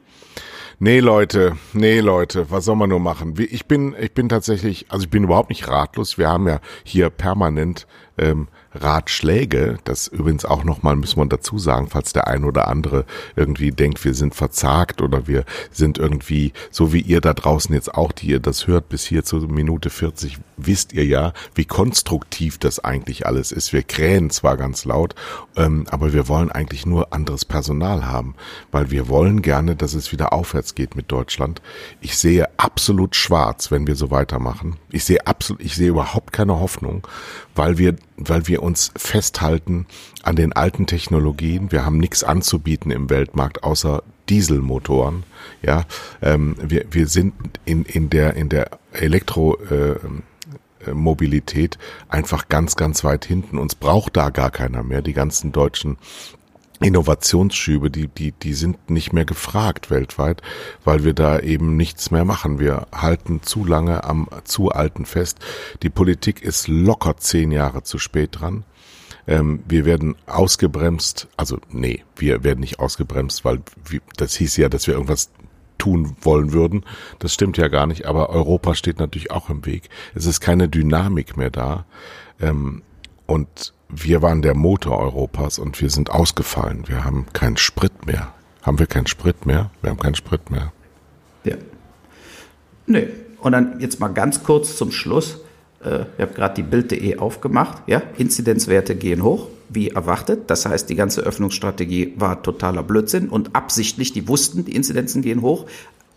Nee, Leute, nee, Leute, was soll man nur machen? Ich bin, ich bin tatsächlich, also ich bin überhaupt nicht ratlos. Wir haben ja hier permanent ähm, Ratschläge. Das übrigens auch nochmal, müssen wir dazu sagen, falls der ein oder andere irgendwie denkt, wir sind verzagt oder wir sind irgendwie, so wie ihr da draußen jetzt auch, die ihr das hört, bis hier zur Minute 40, wisst ihr ja, wie konstruktiv das eigentlich alles ist. Wir krähen zwar ganz laut, ähm, aber wir wollen eigentlich nur anderes Personal haben, weil wir wollen gerne, dass es wieder aufwärts geht mit Deutschland. Ich sehe absolut schwarz, wenn wir so weitermachen. Ich sehe absolut, ich sehe überhaupt keine Hoffnung, weil wir, weil wir uns festhalten an den alten Technologien. Wir haben nichts anzubieten im Weltmarkt außer Dieselmotoren. Ja, ähm, wir, wir sind in, in der, in der Elektromobilität äh, einfach ganz, ganz weit hinten. Uns braucht da gar keiner mehr. Die ganzen deutschen Innovationsschübe, die, die, die sind nicht mehr gefragt weltweit, weil wir da eben nichts mehr machen. Wir halten zu lange am zu alten fest. Die Politik ist locker zehn Jahre zu spät dran. Ähm, wir werden ausgebremst, also nee, wir werden nicht ausgebremst, weil wir, das hieß ja, dass wir irgendwas tun wollen würden. Das stimmt ja gar nicht, aber Europa steht natürlich auch im Weg. Es ist keine Dynamik mehr da. Ähm, und wir waren der Motor Europas und wir sind ausgefallen. Wir haben keinen Sprit mehr. Haben wir keinen Sprit mehr? Wir haben keinen Sprit mehr. Ja. Nö. Und dann jetzt mal ganz kurz zum Schluss. Äh, ich habe gerade die Bild.de aufgemacht. Ja, Inzidenzwerte gehen hoch, wie erwartet. Das heißt, die ganze Öffnungsstrategie war totaler Blödsinn und absichtlich, die wussten, die Inzidenzen gehen hoch,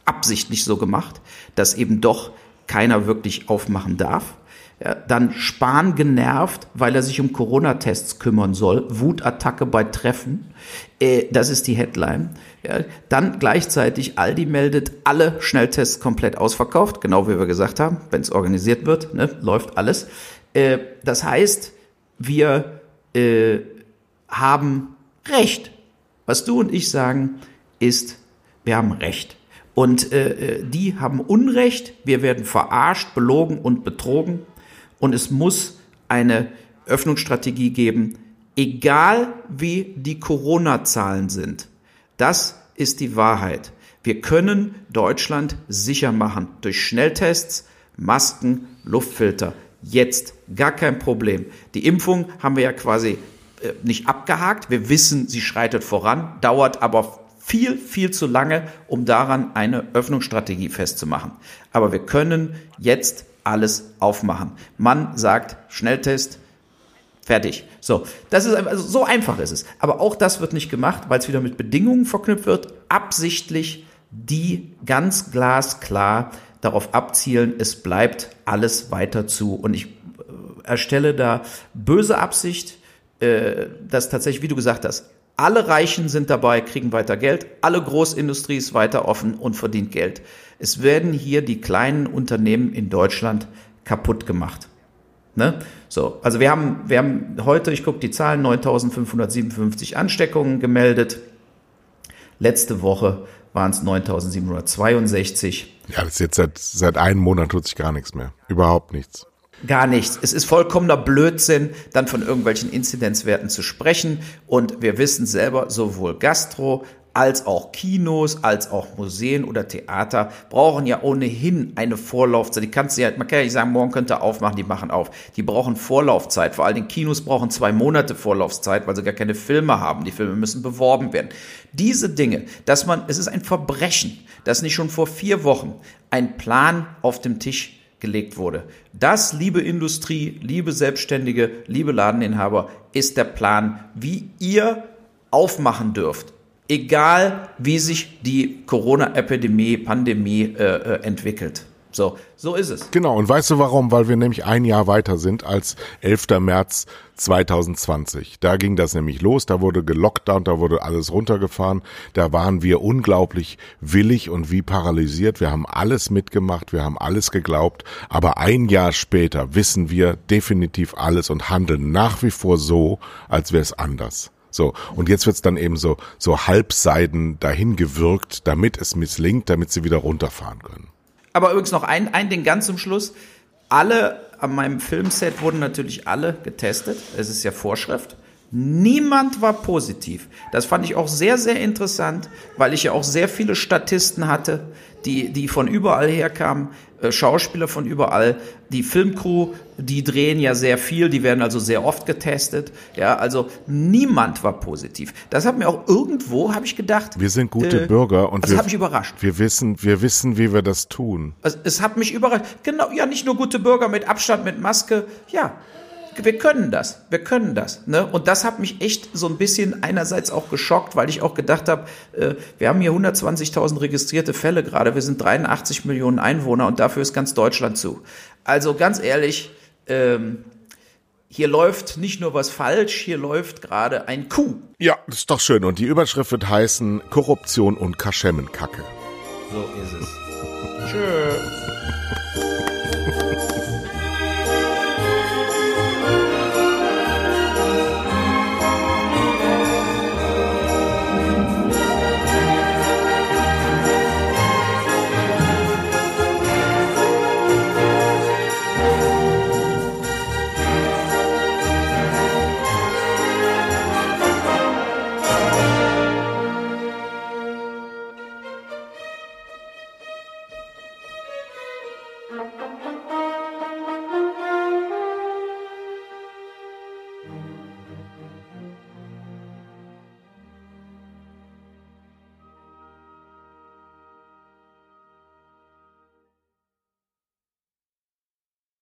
absichtlich so gemacht, dass eben doch keiner wirklich aufmachen darf. Ja, dann Spahn genervt, weil er sich um Corona-Tests kümmern soll. Wutattacke bei Treffen. Äh, das ist die Headline. Ja, dann gleichzeitig Aldi meldet alle Schnelltests komplett ausverkauft, genau wie wir gesagt haben. Wenn es organisiert wird, ne, läuft alles. Äh, das heißt, wir äh, haben Recht. Was du und ich sagen, ist, wir haben Recht. Und äh, äh die haben Unrecht. Wir werden verarscht, belogen und betrogen und es muss eine Öffnungsstrategie geben, egal wie die Corona-Zahlen sind. Das ist die Wahrheit. Wir können Deutschland sicher machen durch Schnelltests, Masken, Luftfilter. Jetzt gar kein Problem. Die Impfung haben wir ja quasi äh, nicht abgehakt. Wir wissen, sie schreitet voran, dauert aber viel, viel zu lange, um daran eine Öffnungsstrategie festzumachen. Aber wir können jetzt alles aufmachen. Man sagt Schnelltest, fertig. So, das ist also so einfach ist es. Aber auch das wird nicht gemacht, weil es wieder mit Bedingungen verknüpft wird, absichtlich, die ganz glasklar darauf abzielen, es bleibt alles weiter zu. Und ich äh, erstelle da böse Absicht, äh, dass tatsächlich, wie du gesagt hast, alle Reichen sind dabei, kriegen weiter Geld, alle Großindustrie ist weiter offen und verdient Geld. Es werden hier die kleinen Unternehmen in Deutschland kaputt gemacht. Ne? So, also wir haben, wir haben heute, ich gucke die Zahlen, 9.557 Ansteckungen gemeldet. Letzte Woche waren es 9.762. Ja, das ist jetzt seit, seit einem Monat tut sich gar nichts mehr. Überhaupt nichts. Gar nichts. Es ist vollkommener Blödsinn, dann von irgendwelchen Inzidenzwerten zu sprechen. Und wir wissen selber, sowohl Gastro als auch Kinos, als auch Museen oder Theater brauchen ja ohnehin eine Vorlaufzeit. Die kannst du ja, man kann ja nicht sagen, morgen könnt ihr aufmachen, die machen auf. Die brauchen Vorlaufzeit. Vor allem Kinos brauchen zwei Monate Vorlaufzeit, weil sie gar keine Filme haben. Die Filme müssen beworben werden. Diese Dinge, dass man, es ist ein Verbrechen, dass nicht schon vor vier Wochen ein Plan auf dem Tisch gelegt wurde. Das, liebe Industrie, liebe Selbstständige, liebe Ladeninhaber, ist der Plan, wie ihr aufmachen dürft. Egal, wie sich die Corona-Epidemie, Pandemie äh, äh entwickelt. So, so ist es. Genau, und weißt du warum? Weil wir nämlich ein Jahr weiter sind als 11. März 2020. Da ging das nämlich los, da wurde gelockdownt, da wurde alles runtergefahren. Da waren wir unglaublich willig und wie paralysiert. Wir haben alles mitgemacht, wir haben alles geglaubt, aber ein Jahr später wissen wir definitiv alles und handeln nach wie vor so, als wäre es anders. So, und jetzt wird's dann eben so, so halbseiden dahin gewirkt, damit es misslingt, damit sie wieder runterfahren können. Aber übrigens noch ein, ein Ding ganz zum Schluss. Alle an meinem Filmset wurden natürlich alle getestet. Es ist ja Vorschrift. Niemand war positiv. Das fand ich auch sehr, sehr interessant, weil ich ja auch sehr viele Statisten hatte, die, die von überall herkamen, äh, Schauspieler von überall. Die Filmcrew, die drehen ja sehr viel, die werden also sehr oft getestet. Ja, also niemand war positiv. Das hat mir auch irgendwo, habe ich gedacht. Wir sind gute äh, Bürger und das wir, hat mich überrascht. Wir wissen, wir wissen, wie wir das tun. Es, es hat mich überrascht. Genau, ja, nicht nur gute Bürger mit Abstand, mit Maske. Ja, wir können das, wir können das. Ne? Und das hat mich echt so ein bisschen einerseits auch geschockt, weil ich auch gedacht habe, äh, wir haben hier 120.000 registrierte Fälle gerade, wir sind 83 Millionen Einwohner und dafür ist ganz Deutschland zu. Also ganz ehrlich, ähm, hier läuft nicht nur was falsch, hier läuft gerade ein Coup. Ja, das ist doch schön. Und die Überschrift wird heißen Korruption und Kaschemmenkacke. So ist es. Tschö.